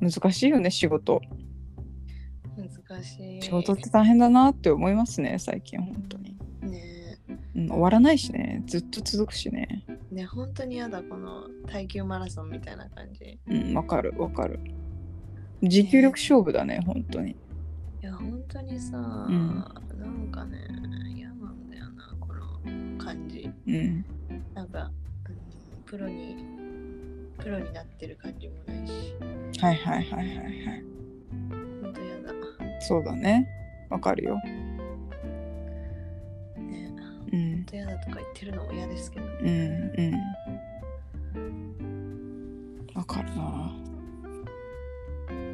難しいよね仕事。難しい。仕事って大変だなって思いますね最近本当に、ね。うん、終わらないしねずっと続くしね。えね本当にやだこの耐久マラソンみたいな感じ。うんわかるわかる。持久力勝負だね本当に。いや本当にさ、ん。なんかね嫌なんだよなこの感じ。うん。なんか、うんプロにプロになってる感じもないし。はいはいはいはいはい。本当やだ。そうだね。わかるよ。ね。うん。本当やだとか言ってるのも嫌ですけど。うんうん。わかるな。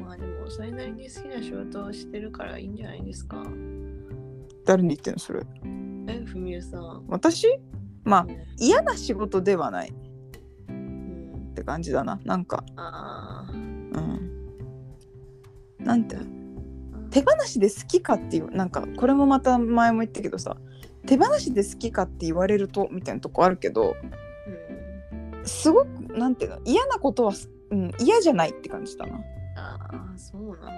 まあでもそれなりに好きな仕事をしてるからいいんじゃないですか。誰に言ってんのそれ？えふみゆさん。私？まあうん嫌な仕事ではないっうんて感じだな。なんかあうん。なんてー手放しで好きかっていうなんかこれもまた前も言ったけどさ手放しで好きかって言われるとみたいなとこあるけどうん。すごくなんていうの嫌なことはす、うん、嫌じゃないって感じだな、ああそうなのか。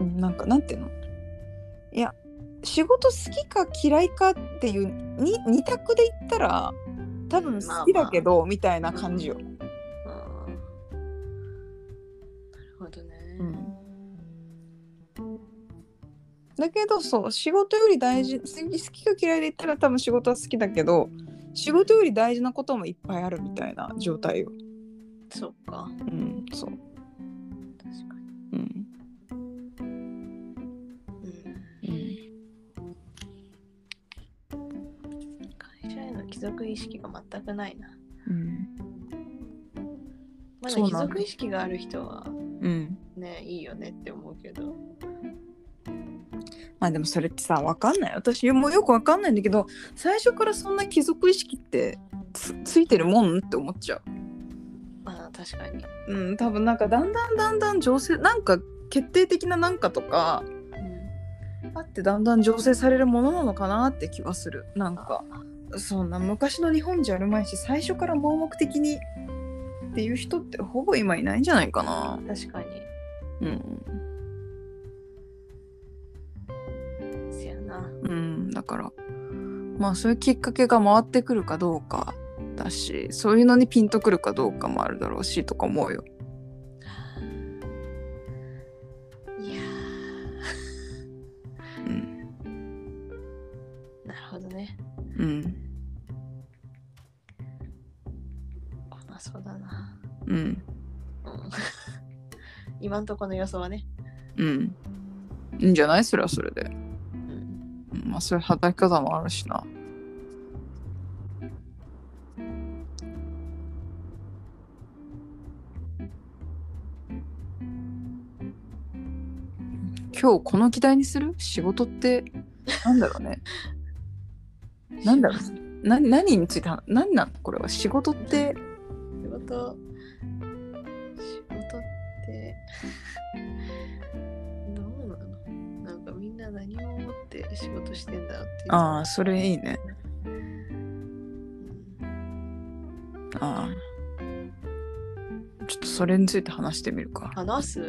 うん、なんかなんていうの。いや仕事好きか嫌いかっていうに二択で言ったら多分好きだけど、みたいな感じよ、あだけどそう仕事より大事好きか嫌いで言ったら多分仕事は好きだけど仕事より大事なこともいっぱいあるみたいな状態よ。そっかうん、そう。確かにうん。うんうん。会社への貴族意識が全くないなうん。まだ貴そうなんだ族意識がある人はうん。ねいいよねって思うけどまあでもそれってさ、わかんない。私もよくわかんないんだけど、最初からそんな貴族意識ってつついてるもんって思っちゃう。まあ確かに、うん、多分なんかだんだんだんだん情勢、なんか決定的ななんかとか、あってだんだん醸成されるものなのかなって気はする。なんか。そんな昔の日本じゃあるまいし最初から盲目的にっていう人ってほぼ今いないんじゃないかな。確かにうん、だから。まあそういうきっかけが回ってくるかどうかだしそういうのにピンとくるかどうかもあるだろうしとか思うよ。いやうん。ーなるほどね。うん。まあそうだな。うん。うん。今んとこの予想はね、うん。いいんじゃない？それはそれで。まあそういう働き方もあるしな。今日この議題にする？仕事って なんだろうね。なんだろうな何について話何なの？これは。仕事って？仕事。仕事って思って仕事してんだろうっていうああそれいいね。うんああちょっとそれについて話してみるか。話す？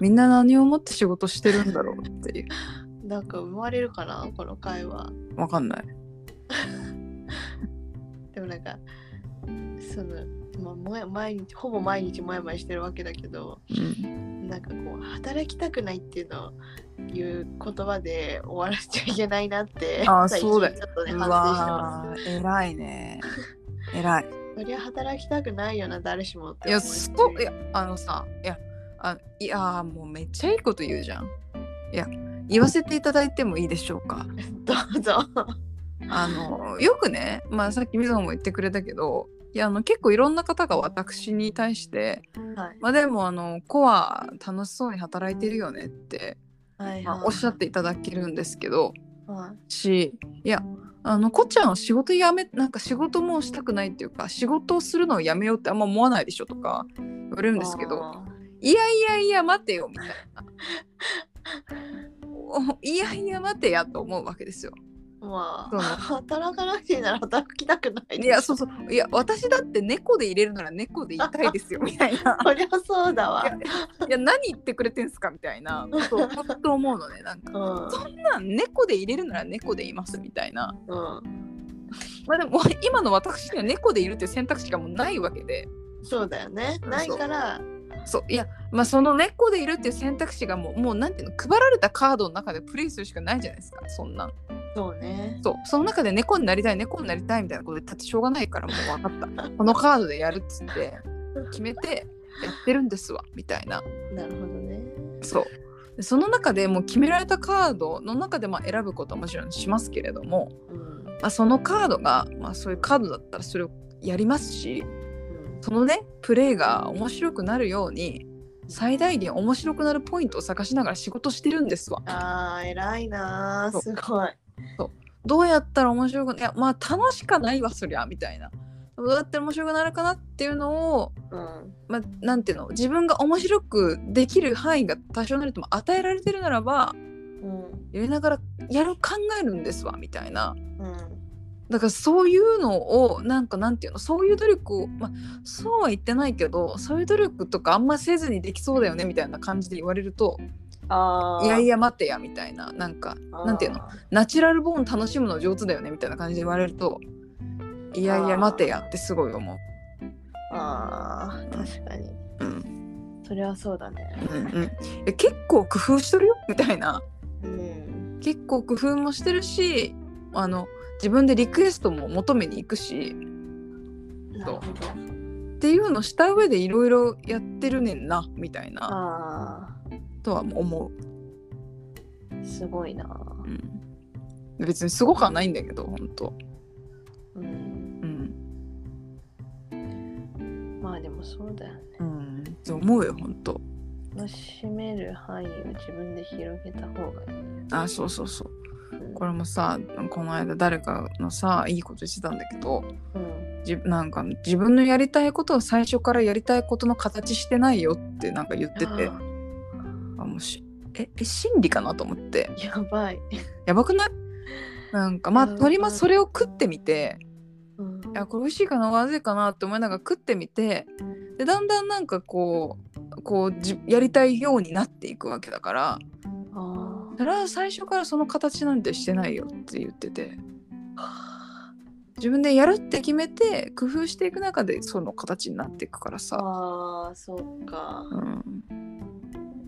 みんな何を思って仕事してるんだろうっていう。なんか生まれるかなこの会話わかんない。でもなんかその、まあもや、毎日ほぼ毎日もやもやしてるわけだけどうん。なんかこう働きたくないっていうのをいう言葉で終わらせちゃいけないなってあそうだよちょっとねう反省してまわー偉いね。偉い。すそりゃ働きたくないよな誰しもっていや、思うしそう、いや、あのさ、いや、あいやー、もうめっちゃいいこと言うじゃん。いや、言わせていただいてもいいでしょうか。どうぞあの、よくね、まあさっきみずほも言ってくれたけど、いや、あの、結構いろんな方が私に対して、はい。まあでも、あの、子は楽しそうに働いてるよねって、はいはいまあ、おっしゃっていただけるんですけど、はい。し、いや、あのこっちゃんは仕事やめなんか仕事もしたくないっていうか仕事をするのをやめようってあんま思わないでしょとか言われるんですけどあいやいやいや待てよみたいな。おいやいや待てやと思うわけですよ。ーまあ働かなくていいなら働きたくないいやそうそう。いや私だって猫で入れるなら猫でいたいですよ みたいな。そりゃそうだわ。いや何言ってくれてんすかみたいな。ことを本当思うのねなんか。うん。そんなん猫で入れるなら猫でいますみたいな。うん。まあでも 今の私には猫でいるっていう選択肢がもうないわけで。そうだよね。うんないから。そう。いやまあその猫でいるっていう選択肢がもうもうなんていうの配られたカードの中でプレイするしかないじゃないですかそんなんそうね。そう。その中で猫になりたい猫になりたいみたいなこと言ったってしょうがないからもう分かった。このカードでやるっつって決めてやってるんですわみたいな。なるほどね。そう。でその中でもう決められたカードの中でまあ選ぶことはもちろんしますけれども、うん。まあ、そのカードが、まあ、そういうカードだったらそれをやりますしうん。そのねプレイが面白くなるように最大限面白くなるポイントを探しながら仕事してるんですわ。あー偉いなすごいどうやったら面白くいやまあ楽しかないわそりゃみたいな。どうやって面白くなるかなっていうのを、うんまあ、なんていうの自分が面白くできる範囲が多少なりとも与えられてるならばうんやりながらやる考えるんですわみたいな。うんだからそういうのをなんかなんていうのそういう努力をまあそうは言ってないけどそういう努力とかあんませずにできそうだよねみたいな感じで言われるといやいや待てやみたいな。なんかなんていうの？あナチュラルボーン楽しむの上手だよねみたいな感じで言われるといやいや待てやってすごい思う。ーあー確かに。うん。それはそうだね。うんうん、え結構工夫してるよ？みたいな。うん。結構工夫もしてるしあの自分でリクエストも求めに行くし。なるほど。っていうのした上でいろいろやってるねんなみたいな。あとは思う、ーすごいな。うん、別にすごくはないんだけど本当。うん。うん。まあでもそうだよね。うん。って思うよ本当。楽しめる範囲を自分で広げた方がいい。ねあそうそうそう。うん。これもさこの間誰かのさいいこと言ってたんだけどうん。じなんか自分のやりたいことを最初からやりたいことの形してないよってなんか言っててああもうしええ真理かなと思って。ーやばい、やばくない？なんかまあとりまそれを食ってみて。うん。いやこれ美味しいかな？まずいかなって思いながら食ってみて。でだんだんなんかこうこうじやりたいようになっていくわけだから。あそれは最初からその形なんてしてないよって言ってて。自分でやるって決めて工夫していく中でその形になっていくからさ、あーそうか。うん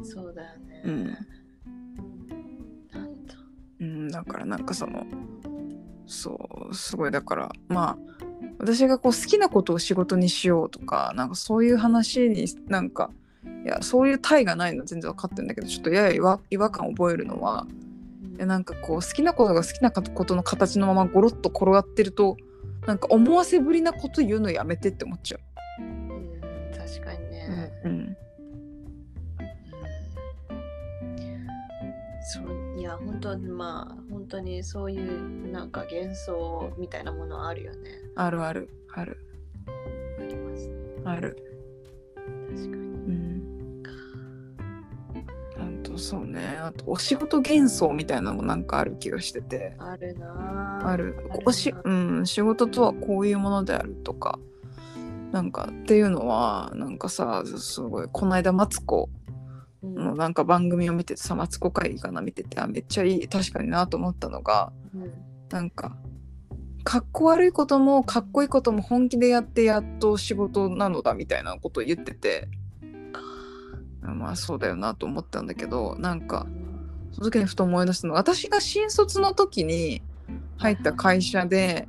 そうだよね、うん。なんとうん、だからなんかそのそうすごいだからまあ私がこう好きなことを仕事にしようとかなんかそういう話になんかいやそういう体がないの全然分かってるんだけどちょっとやや違和違和感を覚えるのはいやなんかこう好きなことが好きなことの形のままゴロッと転がってるとなんか思わせぶりなこと言うのやめてって思っちゃう。ん確かにう。ね、うんそう。いや本当にまあ本当にそういうなんか幻想みたいなものはあるよね。あるある。ある。ありますね。ある。確かに。うん。あとそうね。あとお仕事幻想みたいなのもなんかある気がしてて。あるな。ぁあるおしな、うん、仕事とはこういうものであるとか。なんかっていうのはなんかさすごいこの間マツコうんのなんか番組を見ててさマツコ会議かな見ててあめっちゃいい確かになと思ったのがうん。なんかかっこ悪いこともかっこいいことも本気でやってやっと仕事なのだみたいなことを言っててまあそうだよなと思ったんだけどなんかその時にふと思い出したのが私が新卒の時に入った会社で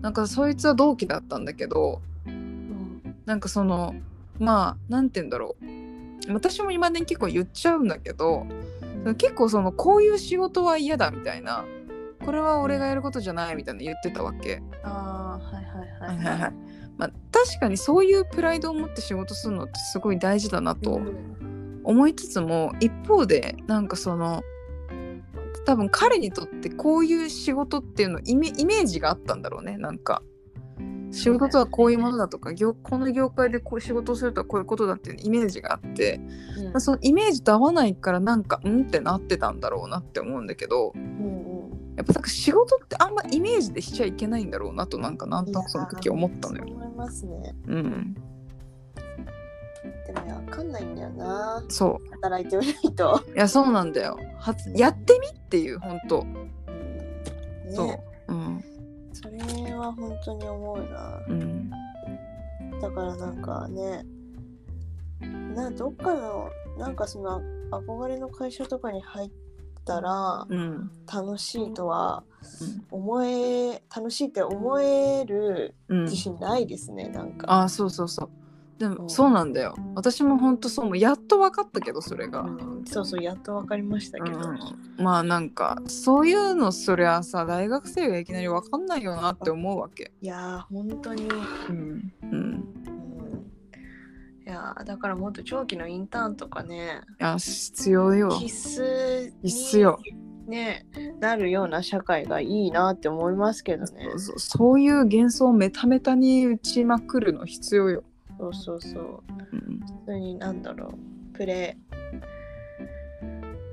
なんかそいつは同期だったんだけどうん。なんかそのまあなんて言うんだろう私も今ね結構言っちゃうんだけど結構そのこういう仕事は嫌だみたいなこれは俺がやることじゃないみたいな言ってたわけ。ああはいはいはいはいはいはい。まあ、確かにそういうプライドを持って仕事するのってすごい大事だなとうん。思いつつも一方でなんかその多分彼にとってこういう仕事っていうのイメイメージがあったんだろうねなんか仕事とはこういうものだとか業この業界でこう仕事をするとはこういうことだっていうイメージがあって、うん。まあ、そのイメージと合わないからなんかうんってなってたんだろうなって思うんだけどうんうん。やっぱなんか仕事ってあんまイメージでしちゃいけないんだろうなとなんかなんとなくその時思ったのよ。思いますね。うん、でもねわかんないんだよな。そ働いてみないと。ういやそうなんだよ。はやってみっていう本当うん。そう、ね、うん。それは本当に思うな。うん。だからなんかね、などっかのなんかその憧れの会社とかに入ったらうん。楽しいとは思え楽しいって思えるうん自信ないですね、なんか。あそうそうそうでうんもそうなんだよ。私も本当そうもうやっと分かったけどそれが、うん。そうそうやっと分かりましたけど、うん。まあなんかそういうのそりゃさ大学生がいきなり分かんないよなって思うわけ。いやー本当に、うん。うん。うん、いやーだからもっと長期のインターンとかねいや必要よ。必須に必須よ。ねなるような社会がいいなって思いますけどね。そうそう。そういう幻想をメタメタに打ちまくるの必要よ、そうそうそう。うん、普通になんだろう。プレ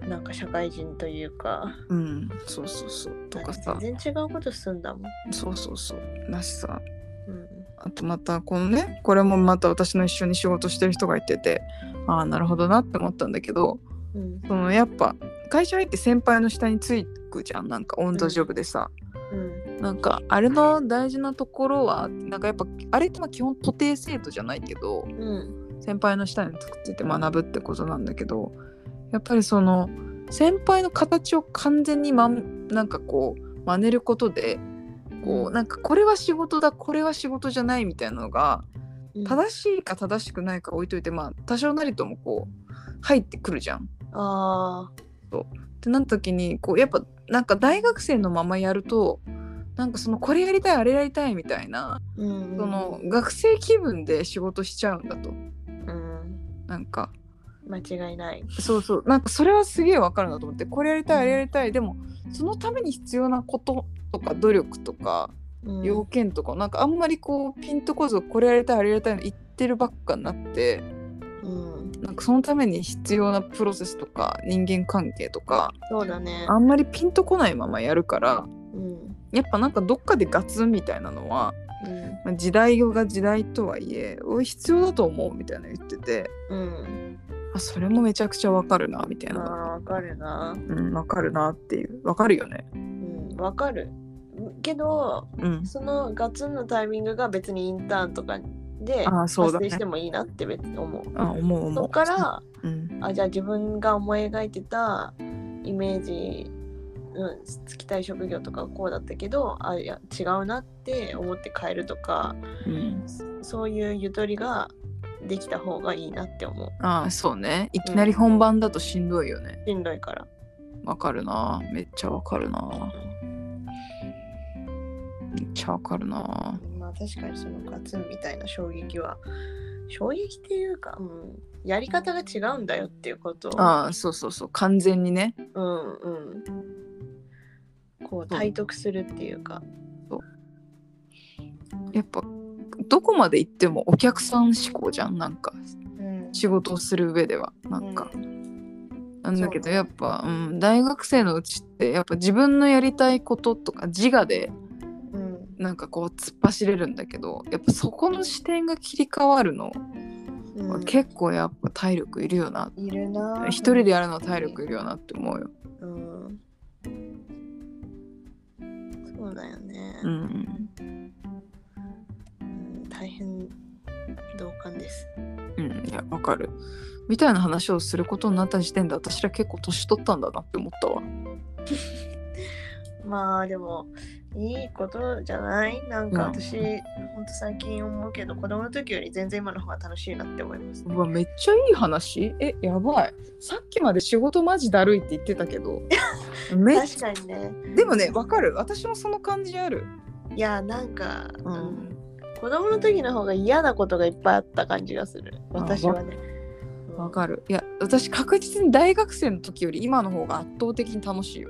なんか社会人というか。うん、そうそうそう。とかさ。全然違うことすんだもん、そうそうそう。だしさ。うん、あとまたこのねこれもまた私の一緒に仕事してる人が言っててああなるほどなって思ったんだけどうん。そのやっぱ会社入って先輩の下につくじゃん。なんかオン・ザ・ジョブでさ、うんなんかあれの大事なところはなんかやっぱあれってまあ基本徒弟制度じゃないけどうん。先輩の下について学ぶってことなんだけどやっぱりその先輩の形を完全にまんなんかこう真似ることでこうなんかこれは仕事だこれは仕事じゃないみたいなのがうん。正しいか正しくないか置いといてまあ多少なりともこう入ってくるじゃん。あってなった時にこうやっぱなんか大学生のままやるとなんかそのこれやりたいあれやりたいみたいなーうん。その学生気分で仕事しちゃうんだと。うん。なんか。間違いない。そうそう。なんかそれはすげえわかるなと思って。これやりたいあれやりたい。でもそのために必要なこととか努力とかうん。要件とかなんかあんまりこうピンとこずこれやりたいあれやりたいの言ってるばっかになって。うんなんかそのために必要なプロセスとか人間関係とかそうだね。あんまりピンとこないままやるからうん。やっぱなんかどっかでガツンみたいなのは、うん。まあ時代が時代とはいえ必要だと思うみたいな言っててうん。あそれもめちゃくちゃわかるなみたいな。わかるな。うんわかるなっていう。わかるよね。うんわかる。けどうん。そのガツンのタイミングが別にインターンとかで発生してもいいなって思う。あ思う思う。そっからうん。あじゃあ自分が思い描いてたイメージ、うん、つきたい職業とかこうだったけどあいや違うなって思って変えるとかうん。そういうゆとりができた方がいいなって思う。ああそうね。いきなり本番だとしんどいよね。しんどいから。わかるな。めっちゃわかるな。めっちゃわかるな。まあ確かにそのガツンみたいな衝撃は衝撃っていうか、うん、やり方が違うんだよっていうことをああそうそうそう完全にね。うんうん。こう体得するっていうか。やっぱどこまで行ってもお客さん志向じゃんなんか。うん。仕事をする上ではなんか、なんだけどそう。やっぱ、うん、大学生のうちってやっぱ自分のやりたいこととか自我でうんなんかこう突っ走れるんだけどやっぱそこの視点が切り替わるの、うん。結構やっぱ体力いるよないるな。一人でやるのは体力いるよなって思うよ。うん。そうだよね、うん、うん大変同感です。うん、いやわかる。みたいな話をすることになった時点で私ら結構年取ったんだなって思ったわ。まあでもいいことじゃない？なんかうん。私、ほんと最近思うけど子供の時より全然今の方が楽しいなって思います。うわめっちゃいい話。えやばい。さっきまで仕事マジだるいって言ってたけど。確かにね。でもねわかる。私もその感じある。いやなんか、うん。うん。子供の時の方が嫌なことがいっぱいあった感じがする。私はね。わかる。いや私確実に大学生の時より今の方が圧倒的に楽しいよ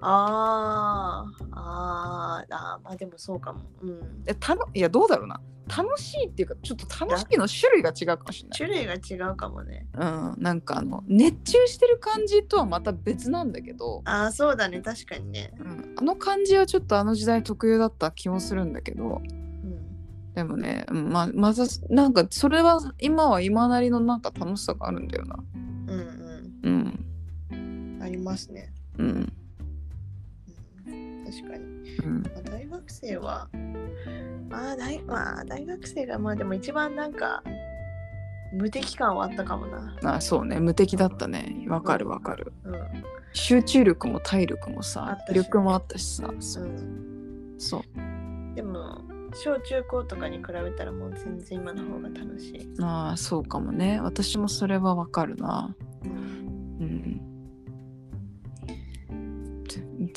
あーあーあーまあでもそうかも。うん。えたのいやどうだろうな楽しいっていうかちょっと楽しいの種類が違うかもしれない種類が違うかもね。うん、なんかあの熱中してる感じとはまた別なんだけど、ああそうだね確かにね。うん、あの感じはちょっとあの時代特有だった気もするんだけどうん。でもね、うんままずなんかそれは今は今なりのなんか楽しさがあるんだよなうんうんうん。ありますね。うんうん、確かに。うん。まあ、大学生は、まあ大まあ大学生がまあでも一番なんか無敵感はあったかもな。あそうね。無敵だったね。わかるわかる。うん。集中力も体力もあさ力もあったしさ。そう。うん、そう。でも小中高とかに比べたらもう全然今の方が楽しい。ああそうかもね。私もそれはわかるな。うん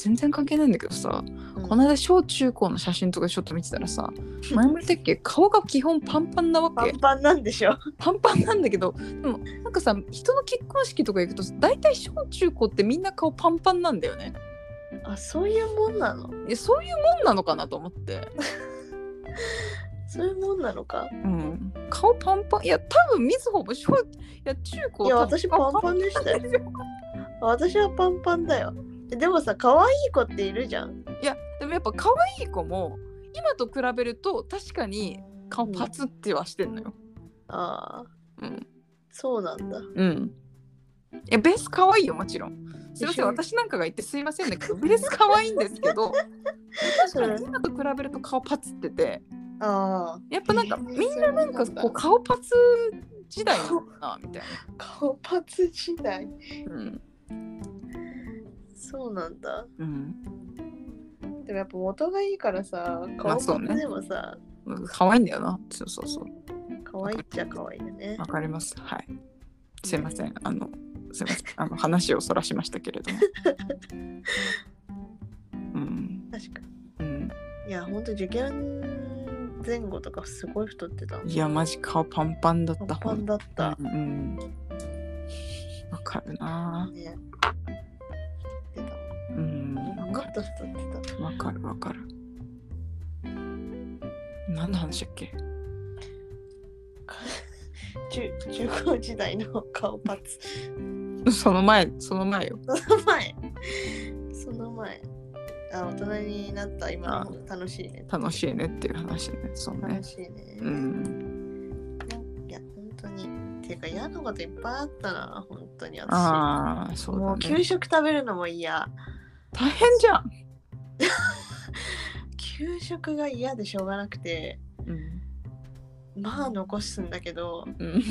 全然関係ないんだけどさうん。この間小中高の写真とかちょっと見てたらさ前も言ったっけ？顔が基本パンパンなわけ。パンパンなんでしょ？パンパンなんだけどでもなんかさ人の結婚式とか行くと大体小中高ってみんな顔パンパンなんだよね。あそういうもんなの？いやそういうもんなのかなと思って、そういうもんなのか？うん、顔パンパンいや多分みずほも小いや中高いや私パンパンでしたよ。私はパンパンだよ。でもさ可愛い子っているじゃん。いやでもやっぱ可愛い子も今と比べると確かに顔パツってはしてんのよ。ああうん。そうなんだ。うん。いやベース可愛いよもちろん。すいません私なんかが言ってすいませんだけどベース可愛いんですけど確かに今と比べると顔パツっててああやっぱなんかえーみんななんかこう顔パツ時代なのかなみたい顔パツ時代。な。うん。そうなんだ。うん。でもやっぱ元がいいからさ、顔パツまあそうねでもさ、可愛いんだよな。そうそうそう。可愛いっちゃ可愛いよねわ。かります。はい。すいません。あの、すいません。あの話をそらしましたけれども。うん。確かうん。に。いや、ほんと受験前後とかすごい太ってた。いや、マジ顔パンパンだった。パンパンだった。うん。うんわかるな。ね。と太ってた。る。わかる。わかる。何の話だっけ？中中高時代の顔パツ。その前、その前よ。その前。その前。あ、大人になった今楽しいね。楽しいねっていう話ね。そうね楽。しいね。うん。いや、本当に。ていうか嫌なこといっぱいあったな、本当に私。ああ、そうもう。給食食べるのも嫌。大変じゃん。給食が嫌でしょうがなくて、うん。まあ残すんだけど、うん。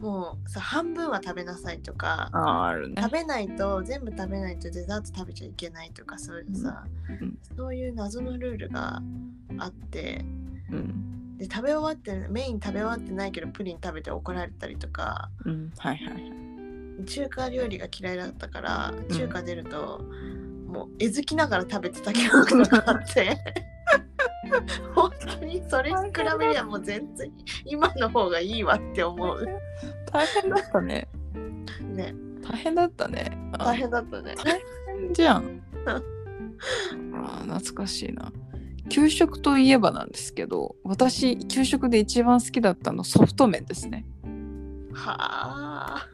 もうさ、半分は食べなさいとか、あるね食。べないと、全部食べないとデザート食べちゃいけないとか、そういうさ、うんそういう謎のルールがあって、うん。で食べ終わってメイン食べ終わってないけどプリン食べて怒られたりとかうん。はいはいはい。中華料理が嫌いだったからん中華出ると、もうえずきながら食べてた記憶とかあって 本当にそれに比べりゃもう全然今の方がいいわって思う大変だったね。ね大変だったね。あ大変だったね大変じゃん。あー懐かしいな。給食といえばなんですけど、私、給食で一番好きだったのソフト麺ですね。はあ。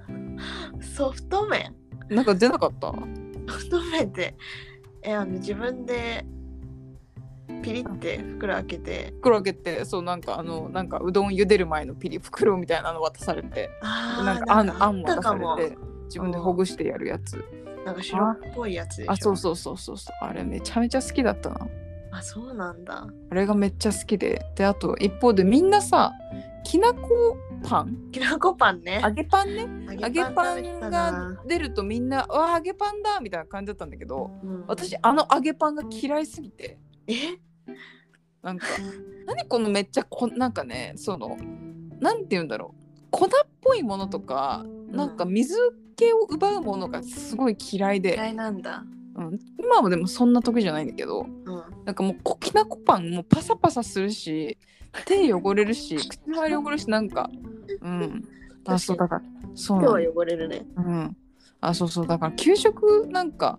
ソフト麺？なんか出なかった？ソフト麺ってえあの自分でピリって袋開けて。袋開けて、そうなんかあの、なんかうどん茹でる前のピリ袋みたいなの渡されて、なんかあんあん渡さもれて、自分でほぐしてやるやつ。なんか白っぽいやつでしょ？あ、そうそうそうそうそう。あれめちゃめちゃ好きだったな。あそうなんだ。あれがめっちゃ好きで。で、あと一方でみんなさ、きなこパン？きなこパンね。揚げパンね？揚揚げパンがな出るとみんな、うわ、揚げパンだみたいな感じだったんだけど、うん。私、あの揚げパンが嫌いすぎて、え？なんか、何このめっちゃこ、なんかね、その、なんて言うんだろう。粉っぽいものとか、なんか水気を奪うものがすごい嫌いで、嫌いなんだ。うん、今はでもそんな得意じゃないんだけど、うん。なんかもうこきなこパンもうパサパサするし手汚れるし 口が汚れるしなんかうん。あそうだからそう今日は汚れるね。うん。あそうそう。だから給食なんか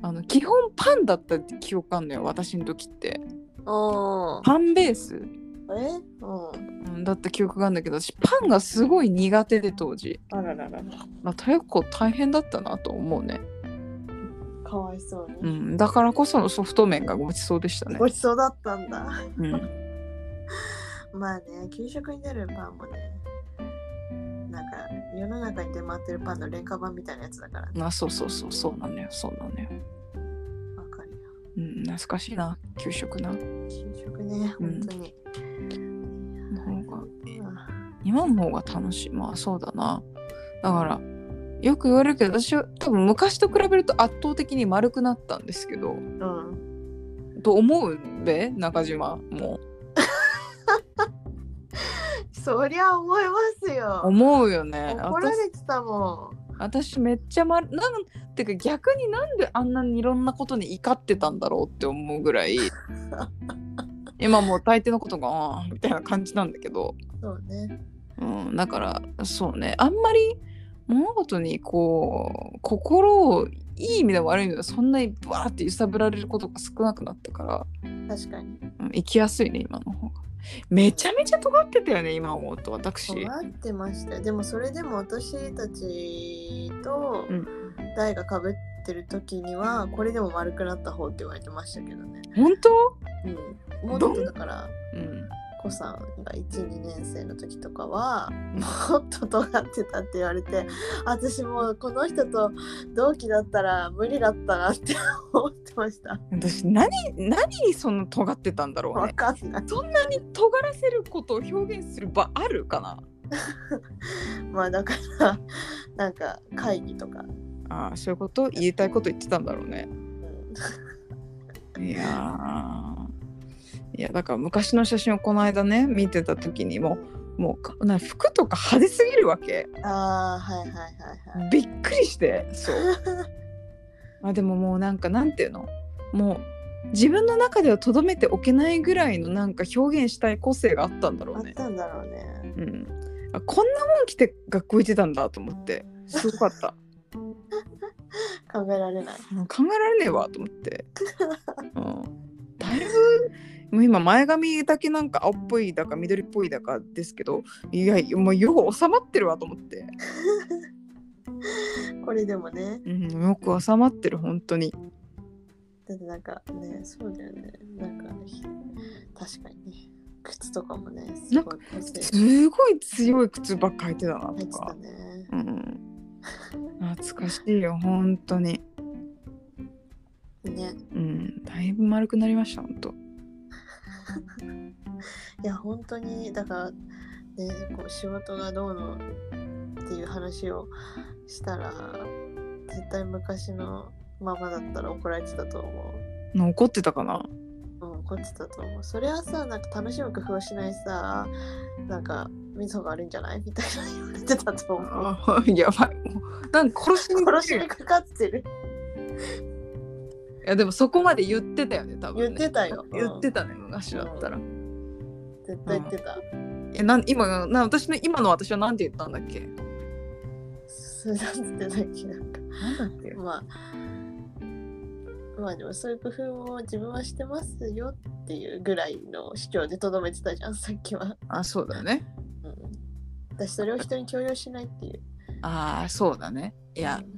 あの基本パンだったって記憶あんのよ私の時って。おー。パンベース、え？うん。うん、だった記憶があるんだけど私パンがすごい苦手で当時。あららら。らまあ結構大変だったなと思うね、かわいそううに、ん、だからこそのソフト麺がごちそうでしたね。ごちそうだったんだ。うん まあね給食に出るパンもねなんか世の中に出回ってるパンの廉価版みたいなやつだからね。まあそうそうそうそうなのよそうなのよ。わかるよ。うん懐かしいな給食な。給食ねうん。本当に、の方があ。今の方が楽しい。まあそうだな。だからよく言われるけど私は多分昔と比べると圧倒的に丸くなったんですけど。うん。と思うべ中島もそりゃ思いますよ。思うよね。怒られてたも私私めっちゃ丸なんてか逆になんであんなにいろんなことに怒ってたんだろうって思うぐらい 今もう大抵のことがみたいな感じなんだけど、んそうね。うん、だからそうね。あんまり物事にこう心をいい意味でも悪い意味でもそんなにバーって揺さぶられることが少なくなったから、確かに。うん、生きやすいね今の方がめちゃめちゃ尖ってたよね今思うと私。尖ってましたよ。でもそれでも私たちとうん。台がかぶってる時にはこれでも丸くなった方って言われてましたけどね。本当？うん。もっとだからうん子さんが12年生の時とかはもっと尖ってたって言われて私もうこの人と同期だったら無理だったなって思ってました。私何何にそんな尖ってたんだろうわねかんない。そんなに尖らせることを表現する場あるかな？まあだからなんか会議とか、ああそういうこと？言いたいこと言ってたんだろうね。うん。いやーいやだから昔の写真をこの間ね見てた時にももうかな服とか派手すぎるわけ。ああはいはいはいはい。びっくりしてそう。あでももうなんかなんていうの？もう自分の中ではとどめておけないぐらいのなんか表現したい個性があったんだろうね。あったんだろうね。うん。あこんなもん着て学校行ってたんだと思って。すごかった。考えられない。考えられねえわと思って、うん、だいぶもう今前髪だけなんか青っぽいだか緑っぽいだかですけどいやもうよく収まってるわと思って、これでもね。うん、よく収まってる本当に。だってなんかねそうだよね。なんか確かにね。靴とかもねすごいすごい強い靴ばっか履いてたな入ってたとか、ね。うん、懐かしいよ本当に。ね。うんだいぶ丸くなりました本当いや本当にだからねこう仕事がどうのっていう話をしたら絶対昔のままだったら怒られてたと思怒ってたかな？う。うん、怒ってたと思う。それはさ、なんか楽しむ工夫をしないさ、なんか、みそが悪いんじゃない？みたいな言われてたと思う。あやばいなんか殺しに殺しにかかってる。いやでもそこまで言ってたよね多分ね。言ってたよ。言ってたね昔だったら、絶対言ってた。えなん今な私の今の私は何て言ったんだっけ？それだって言ってたっけなんか。なんだっけ？まあ、まあでもそういう工夫も自分はしてますよっていうぐらいの主張でとどめてたじゃん、さっきは。あそうだね。うん、私それを人に強要しないっていう。ああそうだね。いやうん。い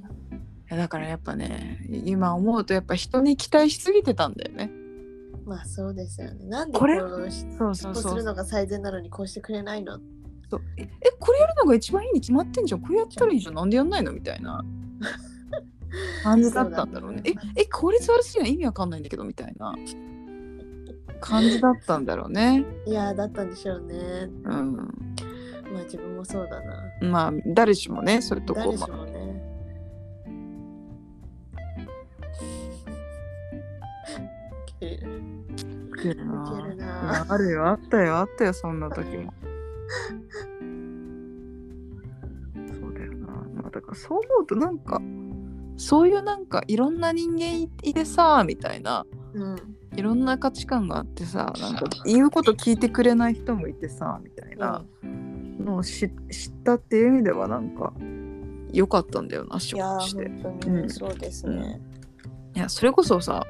やだからやっぱね今思うとやっぱ人に期待しすぎてたんだよね。まあそうですよね。なんでこれそうそうそう。するのが最善なのにこうしてくれないの？そう。ええこれやるのが一番いいに決まってんじゃん。これやったらいいじゃん。なんでやんないのみたいな感じだったんだろうね。そうだね。ええ効率悪すぎない？意味わかんないんだけどみたいな感じだったんだろうね。いやーだったんでしょうね。うん。まあ自分もそうだな。まあ誰しもねそういうとこもね。ウケるウケるなウケるなあるよ。あったよ。あったよ。そんな時も。そうだよな、まあ、だからそう思うとなんかそういうなんかいろんな人間いてさみたいな。うん。いろんな価値観があってさなんか言うこと聞いてくれない人もいてさみたいなのを知知ったっていう意味ではなんか良かったんだよな仕いや事して。ー本当うん。にそうですね。いやそれこそさ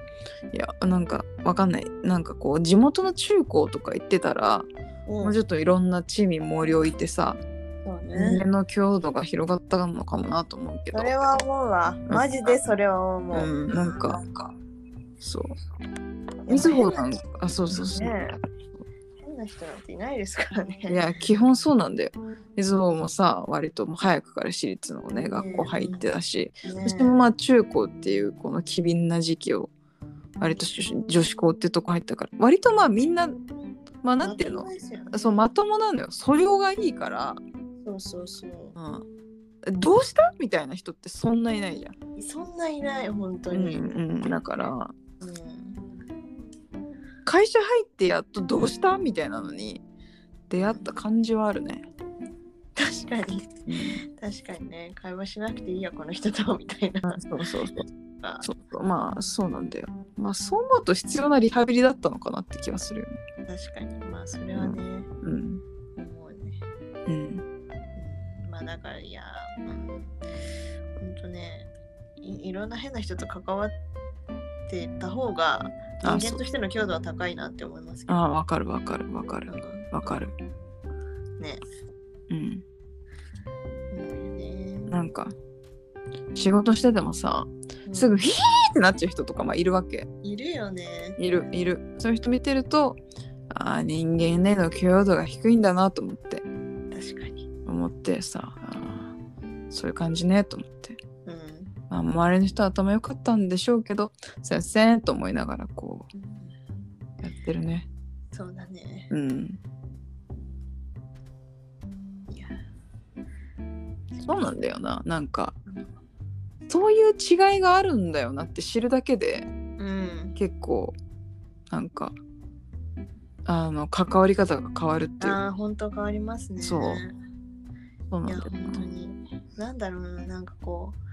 いやなんかわかんないなんかこう地元の中高とか行ってたら、うんもうちょっといろんな地味盛り置いてさ、そう人ね。間の強度が広がったのかもなと思うけどそれは思うわ。マジでそれは思う。うんなんか。そうみずほなんかあそうそうそう、ね変な人なんていないですからね。いや基本そうなんだよ。みずほもさ割ともう早くから私立のね学校入ってたし、ねそしてもまあ中高っていうこの機敏な時期を割と女子校ってとこ入ったから割とまあみんなまあなんていうの？ね。そうまともなのよ。素養がいいから、そうそうそう。うん、どうした？みたいな人ってそんないないじゃん。そんないない、本当うんに。うん、だからうん会社入ってやっとどうした？みたいなのに出会った感じはあるね。確かに、確かにね、会話しなくていいや、この人と、みたいな。そうそうそう。あ。そうそう。まあそうなんだよ。まあそう思うと必要なリハビリだったのかなって気はするよね。確かに、まあ、それはね、うん。思うね。うん。うん。まあ、だから、いや、うん、ほんとねい、いろんな変な人と関わってた方が、あ人間としての強度は高いなって思いますけど。ああわかるわかるわかるうんわかる。ね、うんね。なんか仕事しててもさうんすぐヒーってなっちゃう人とかまあいるわけ。いるよね。いるいるそういう人見てるとああ人間への許容度が低いんだなと思って確かに。思ってさあーそういう感じねと思って、うん。まあ、周りの人は頭良かったんでしょうけどすいませんと思いながらこうやってるねそうだね。うんいや、そうなんだよななんかそういう違いがあるんだよなって知るだけでうん。結構なんかあの関わり方が変わるっていうああ、本当変わりますね。そうそうなんだよ本当に。なんだろうな、なんかこう、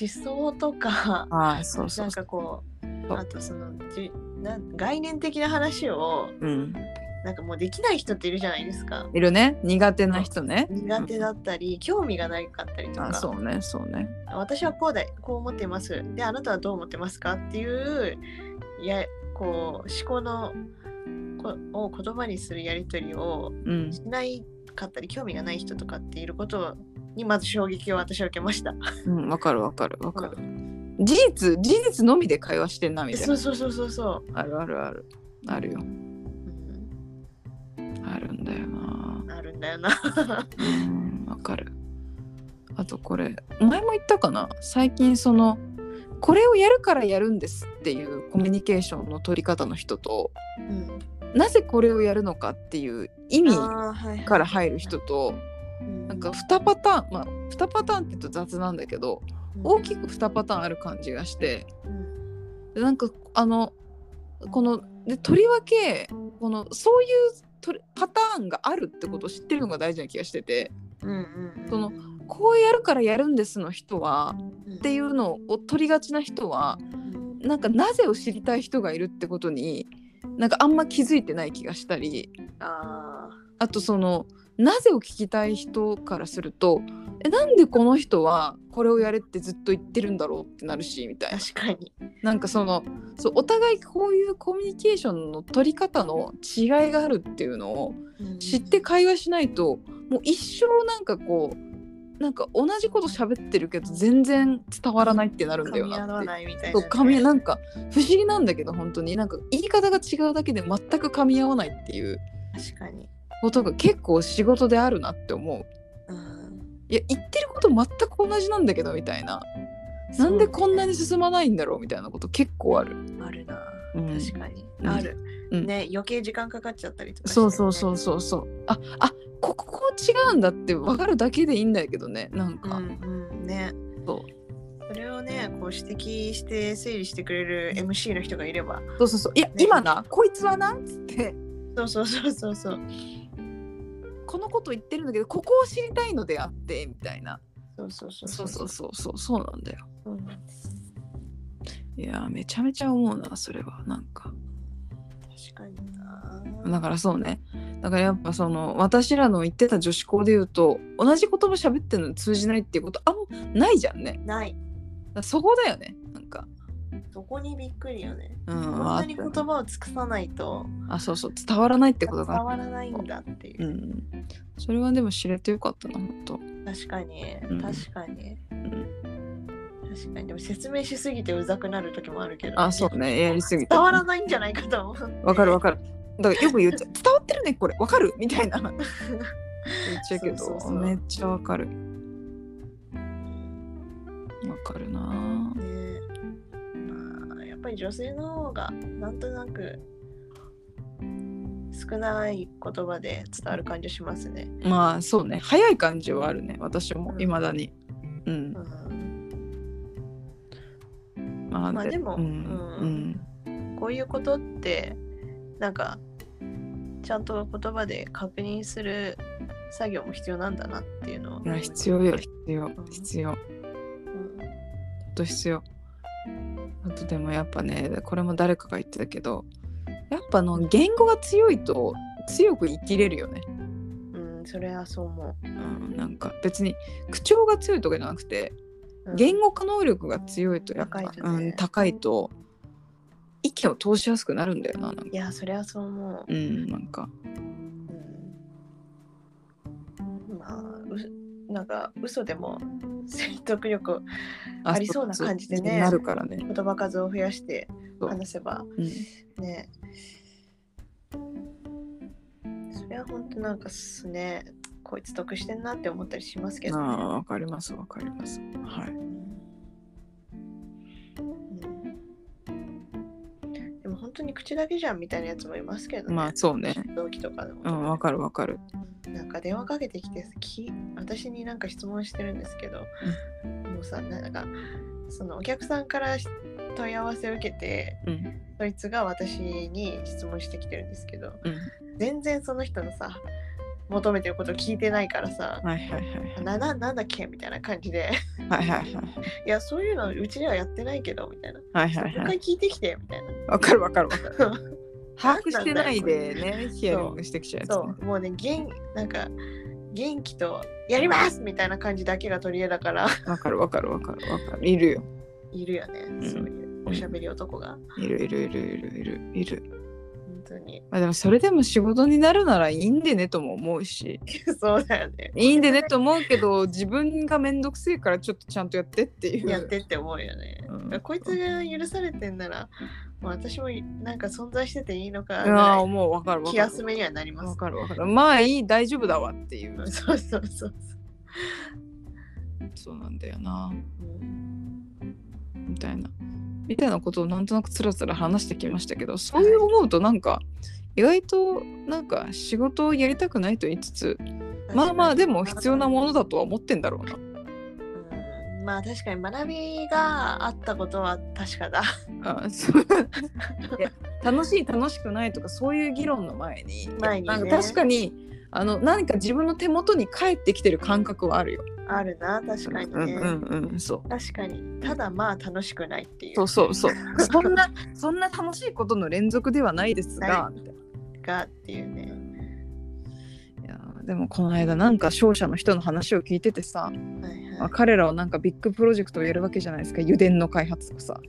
思想とか、ああそうそなうんそう。かこう、そう。あとそのじな概念的な話をうん。なんかもうできない人っているじゃないですか。いるね。苦手な人ね。苦手だったり、興味がないかったりとか。あそうねそうね。私はこうだこう思ってます。で、あなたはどう思ってますかっていう、いや、こう、思考のこを言葉にするやりとりをうん。しないかったり、興味がない人とかっていることにまず衝撃を私は受けました。うんわかるわかるわかる。事実事実のみで会話してんなみたいな。そうそうそうそうそう。あるあるある。あるよ。うん。あるんだよな。あるんだよな。うんわかる。あとこれ前も言ったかな？最近そのこれをやるからやるんですっていうコミュニケーションの取り方の人とうん。なぜこれをやるのかっていう意味あーはいはい。から入る人となんか2パターンまあ2パターンって言うと雑なんだけど大きく2パターンある感じがしてうん。でなんかあのこのでとりわけこのそういうパターンがあるってことを知ってるのが大事な気がしててそのこうやるからやるんですの人はうん。っていうのを取りがちな人はなんかなぜを知りたい人がいるってことになんかあんま気づいてない気がしたりああとそのなぜを聞きたい人からするとえなんでこの人はこれをやれってずっと言ってるんだろうってなるしみたいな。ー確かに。なんかそのそうお互いこういうコミュニケーションの取り方の違いがあるっていうのを知って会話しないともう一生なんかこうなんか同じこと喋ってるけど全然伝わらないってなるんだよ噛み合わなって。ないみたいなね。そう噛みなんか不思議なんだけど本当に。なんか言い方が違うだけで全く噛み合わないっていう。確かにことが結構仕事であるなって思う。うん。いや言ってること全く同じなんだけどみたいな。なんでこんなに進まないんだろうみたいなこと結構ある。あるな。うん。確かに。うん。ある。うん。ね余計時間かかっちゃったりとかしてそうそうそうそうそう。ああここ違うんだって分かるだけでいいんだけどねなんうか、んうん。ね。そう。それをねこう指摘して整理してくれる MC の人がいれば。そうそうそう。いや、ね。今なこいつはなっつって。そうそうそうそうそうこのこと言ってるんだけどここを知りたいのであってみたいな。そうそうそうそう。そうなんだよ、うん、いやめちゃめちゃ思うなそれは。なんか。確かにな。だからそうね。だからやっぱその私らの言ってた女子校で言うと同じ言葉喋ってるのに通じないっていうことあんまないじゃんね。ない。そこだよね。そこにびっくりよね。うん、こんなに言葉を尽くさないと。あそうそう。伝わらないってことが伝わらないんだっていう。う、ん。それはでも知れてよかったな本当。確かに。うん。確かに、ん。確かに。でも説明しすぎてうざくなる時もあるけど。あそうね。やりすぎて。伝わらないんじゃないかと思う。わかるわかる。だからよく言っちゃう。伝わってるねこれ。わかる？みたいな。言っちゃうけど。そうそうそう。めっちゃわかる。わかるなぱり女性の方がなんとなく少ない言葉で伝わる感じしますね。まあそうね早い感じはあるね私もいまだに。うん。うん、まあ、まあでもうんうん。こういうことってなんかちゃんと言葉で確認する作業も必要なんだなっていうのをうん、いや必要よ必要ん。必要。ほん。うんと必要あとでもやっぱねこれも誰かが言ってたけどやっぱあの言語が強いと強く生きれるよね、うん、それはそう思う。ん、なんか別に口調が強いとかじゃなくてう。うん。言語化能力が強いとやっぱね。うん、高いと意見を通しやすくなるんだよななんか。いや、それはそう思う。うんなんかなんか嘘でも説得力ありそうな感じでねなるからね、言葉数を増やして話せば。うん、ね。それは本当なんかすね。こいつ得してんなって思ったりしますけど、ね。ああわかりますわかります。はい。うん。でも本当に口だけじゃんみたいなやつもいますけどね。まあそうね。同期とかでも、うんわかるわかるなんか電話かけてきてき私になんか質問してるんですけど、もうさなんかそのお客さんから問い合わせを受けてうん。そいつが私に質問してきてるんですけどうん。全然その人のさ求めてることを聞いてないからさ、はいはいはいなななんだっけみたいな感じで。はいはいはいい。やそういうのうちではやってないけどみたいな。はいはいはい。もう一回聞いてきてみたいな。わかるわかるわかる 把握してないでねヒアリングしてきちゃうやつそねう。もうね元なんか元気とやりますみたいな感じだけが取り柄だから。わかるわかるわかるわかる。いるよ。いるよね、ん。そういうおしゃべり男が。いるいるいるいるいるいる。本当に。まあでもそれでも仕事になるならいいんでねとも思うし。そうだよね。いいんでねと思うけど自分がめんどくせえからちょっとちゃんとやってっていう。やってって思うよね、うん。こいつが許されてんならもう私もなんか存在してていいのかああもうわかるいわかる。気休めにはなります。わかるわかる。まあいい大丈夫だわってい うそうそうそう。そうなんだよな。うん。みたいなみたいなことをなんとなくつらつら話してきましたけどそういう思うとなんか意外となんか仕事をやりたくないと言いつつまあまあでも必要なものだとは思ってんだろうな。うん。まあ確かに学びがあったことは確かだ。あそう。楽しい楽しくないとかそういう議論の前に前にね。なんか確かにあの何か自分の手元に返ってきてる感覚はあるよ。あるな、確かにね。うんうんうんそう確かに。ただまあ楽しくないっていう。そうそうそう そんなそんな楽しいことの連続ではないですががっていうね。いやでもこの間なんか商社の人の話を聞いててさ、はいまあ、はい。彼らはなんかビッグプロジェクトをやるわけじゃないですか油田の開発とかさ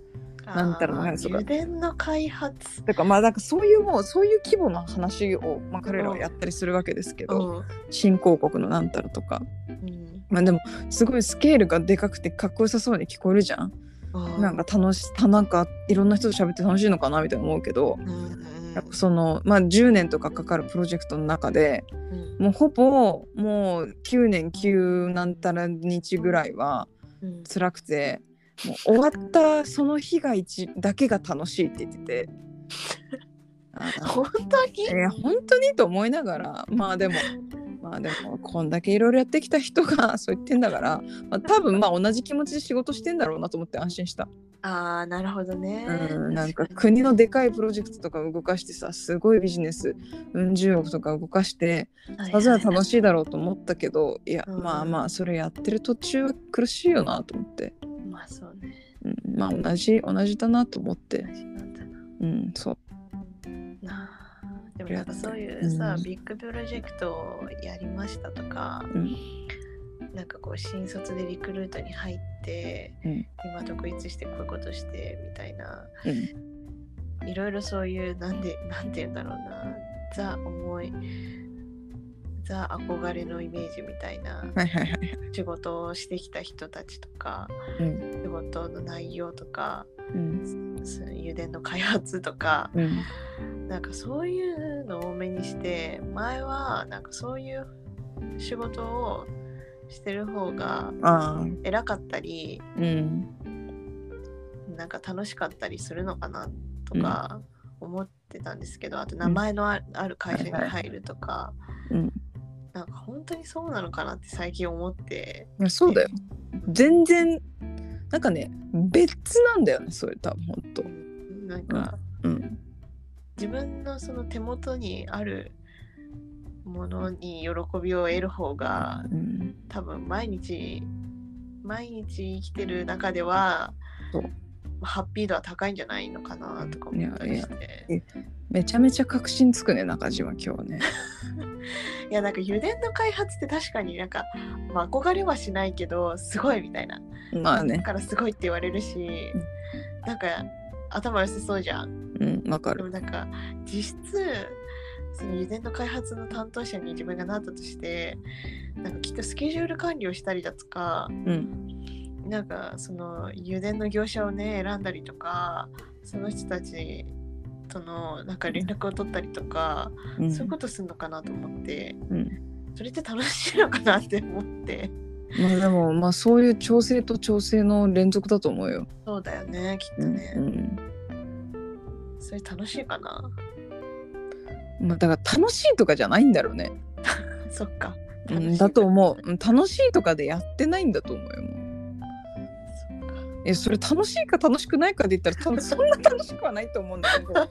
なんたらのあーやつとか。油田の開発。だからまあなんかそういうもうそういう規模の話を、まあ、彼らはやったりするわけですけど、うん。新興国のなんたらとか。うん。まあでもすごいスケールがでかくてかっこよさそうに聞こえるじゃん、なんか楽しなんかいろんな人と喋って楽しいのかなみたいな思うけどうんうんやっぱそのまあ10年とかかかるプロジェクトの中でうん。もうほぼもう9年9なんたら日ぐらいはうん。辛くてもう終わったその日が一だけが楽しいって言ってて。本当に？えー本当にと思いながらまあでもまあでもこんだけいろいろやってきた人が そう言ってんだから、まあ、多分まあ同じ気持ちで仕事してんだろうなと思って安心した、ああ、なるほどね。うん、なんか国のでかいプロジェクトとか動かしてさすごいビジネスうん十億とか動かしてはいまずは楽しいだろうと思ったけどいや、うん。まあまあそれやってる途中は苦しいよなと思って、まあそうね。うん、まあ同じ同じだなと思って。同じなんだな。うんそう。なあでもなんかそういうさ、うん。ビッグプロジェクトをやりましたとか、うん。なんかこう新卒でリクルートに入って、うん。今独立してこういうことしてみたいなうん。いろいろそういうなんでなんて言うんだろうなザ思いザ憧れのイメージみたいな。仕事をしてきた人たちとかうん。仕事の内容とかうん。油田の開発とかうん。なんかそういうのを多めにして前はなんかそういう仕事をしてる方が偉かったりうん。なんか楽しかったりするのかなとか思ってたんですけど、あと名前のあある会社に入るとか、うんなんか本当にそうなのかなって最近思って。いやそうだよ。全然なんかね別なんだよねそれ多分ほんと。なんか、うん。自分のその手元にあるものに喜びを得る方がうん。多分毎日毎日生きてる中ではそうハッピー度は高いんじゃないのかなとか思ったりして。めちゃめちゃ確信つくね中島今日ね。いやなんか油田の開発って確かになんか、まあ、憧れはしないけどすごいみたいな。だまあね。からすごいって言われるし、なんか頭良さそうじゃん。うんわかる。でもなんか実質その油田の開発の担当者に自分がなったとしてなんかきっとスケジュール管理をしたりだとかうんなんかその油田の業者をね選んだりとかその人たちとのなんか連絡を取ったりとか、うんそういうことするのかなと思ってうんそれって楽しいのかなって思ってまあでもまあそういう調整と調整の連続だと思うよ。そうだよねきっとうんね、それ楽しいかなうんまあ、だから楽しいとかじゃないんだろうね。そっかうん、だと思う。うん楽しいとかでやってないんだと思うよ。えそれ楽しいか楽しくないかで言ったら多分そんな楽しくはないと思うんだけど。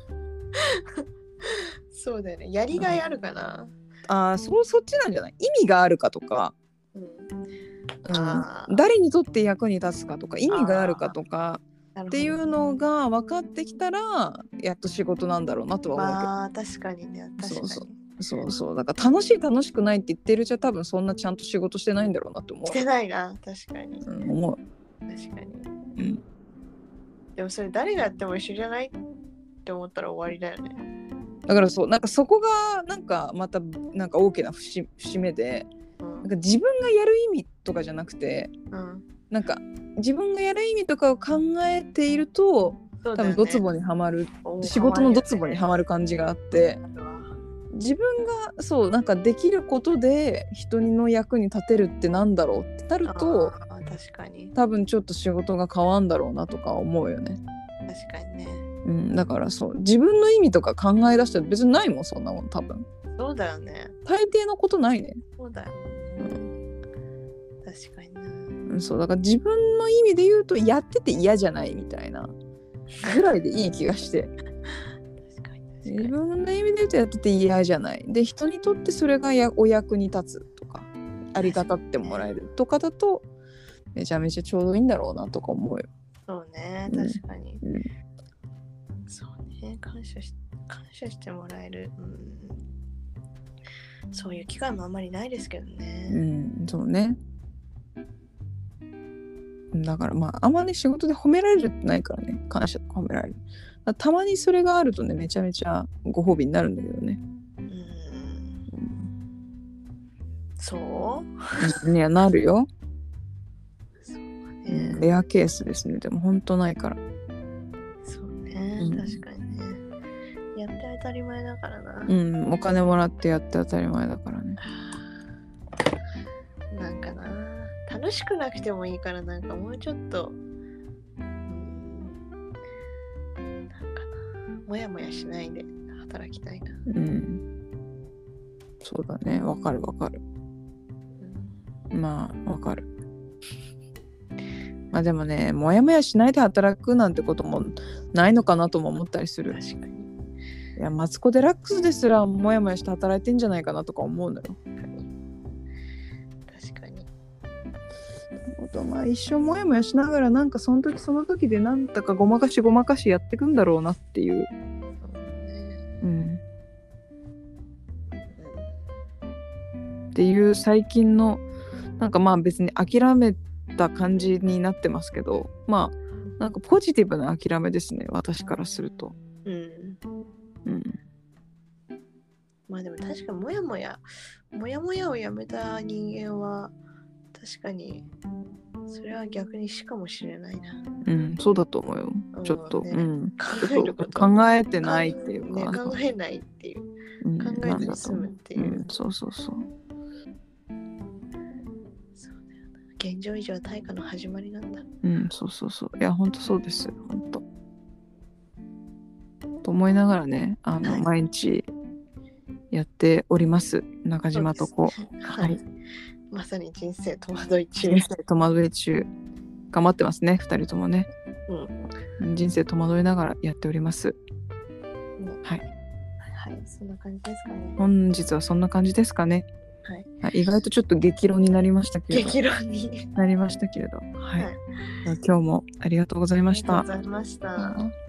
そうだよね。やりがいあるかな、ああそうそっちなんじゃない？意味があるかとか、うん。うん。誰にとって役に立つかとか意味があるかとかっていうのが分かってきたらやっと仕事なんだろうなとは思うけど。まあ確かにね。確かに。そうそう。そうそう。だから楽しい楽しくないって言ってるじゃ多分そんなちゃんと仕事してないんだろうなって思してないな。確かに。う、うん、思う、確かにうん、でもそれ誰がやっても一緒じゃないって思ったら終わりだよね。だからそうなんかそこがなんかまたなんか大きな節節目でうん。なんか自分がやる意味とかじゃなくてうん。なんか自分がやる意味とかを考えているとね。分ドツボにはまる、仕事のドツボにはまる感じがあって。自分がそうなんかできることで人の役に立てるってなんだろうってなると確かに。多分ちょっと仕事が変わんだろうなとか思うよね。確かにね。うん、だからそう。自分の意味とか考え出したら別にないもんそんなもん多分。そうだよね。大抵のことないね、そうだよ、うん。確かにな。うん、そう。だから自分の意味で言うとやってて嫌じゃないみたいな。ぐらいでいい気がして。確かに確か自に分の意味で言うとやってて嫌じゃない。で人にとってそれがやお役に立つとかありがたってもらえるとかだとめちゃめちゃちょうどいいんだろうなとか思うよ、そうねうん。確かに、うん。そうね感謝し感謝してもらえる、うん、そういう機会もあんまりないですけどうね、ん、そうね。だからまああんまり仕事で褒められるってないからね。感謝とか褒められる。だたまにそれがあるとねめちゃめちゃご褒美になるんだけどね、うん。そう？いやなるよ、うねん、レアケースですね。でもほんとないから。そうね、うん。確かにね。やって当たり前だからな、うん。お金もらってやって当たり前だからね。なんかな。楽しくなくてもいいからなんかもうちょっと。うん。なんかな。もやもやしないで。働きたいな、うん。そうだね。わかるわかる。うん。まあわかるまあでもねモヤモヤしないで働くなんてこともないのかなとも思ったりする。確かに。いやマツコ・デラックスですらモヤモヤして働いてんじゃないかなとか思うのよ。確かに。とまあ一生モヤモヤしながらなんかその時その時でなんだかごまかしごまかしやってくんだろうなっていう。うん。っていう最近のなんかまあ別に諦めた感じになってますけどまあなんかポジティブな諦めですね私からすると。うん。うん、まあでも確かもやもやもやもやをやめた人間は確かにそれは逆に死かもしれないな。うん、そうだと思うよ。ちょっと、ねうん、考えてないっていうね、か、考えないっていう。うん考えずに済むっていう。う。うん、そうそう。そう現状以上は対価の始まりなんだ。うん、そうそうそう。いや、本当そうです。本当。と思いながらね、あの、はい毎日やっております。中島とこ。そうですねはい。まさに人生戸惑い中。人生戸惑い中。頑張ってますね、二人ともね。人生戸惑いながらやっております。はい。はい、そんな感じですかね。本日はそんな感じですかね。はい。はい意外とちょっと激論になりましたけれど。激論に。なりましたけれど。はい。はい今日もありがとうございましたありがとう。ございました。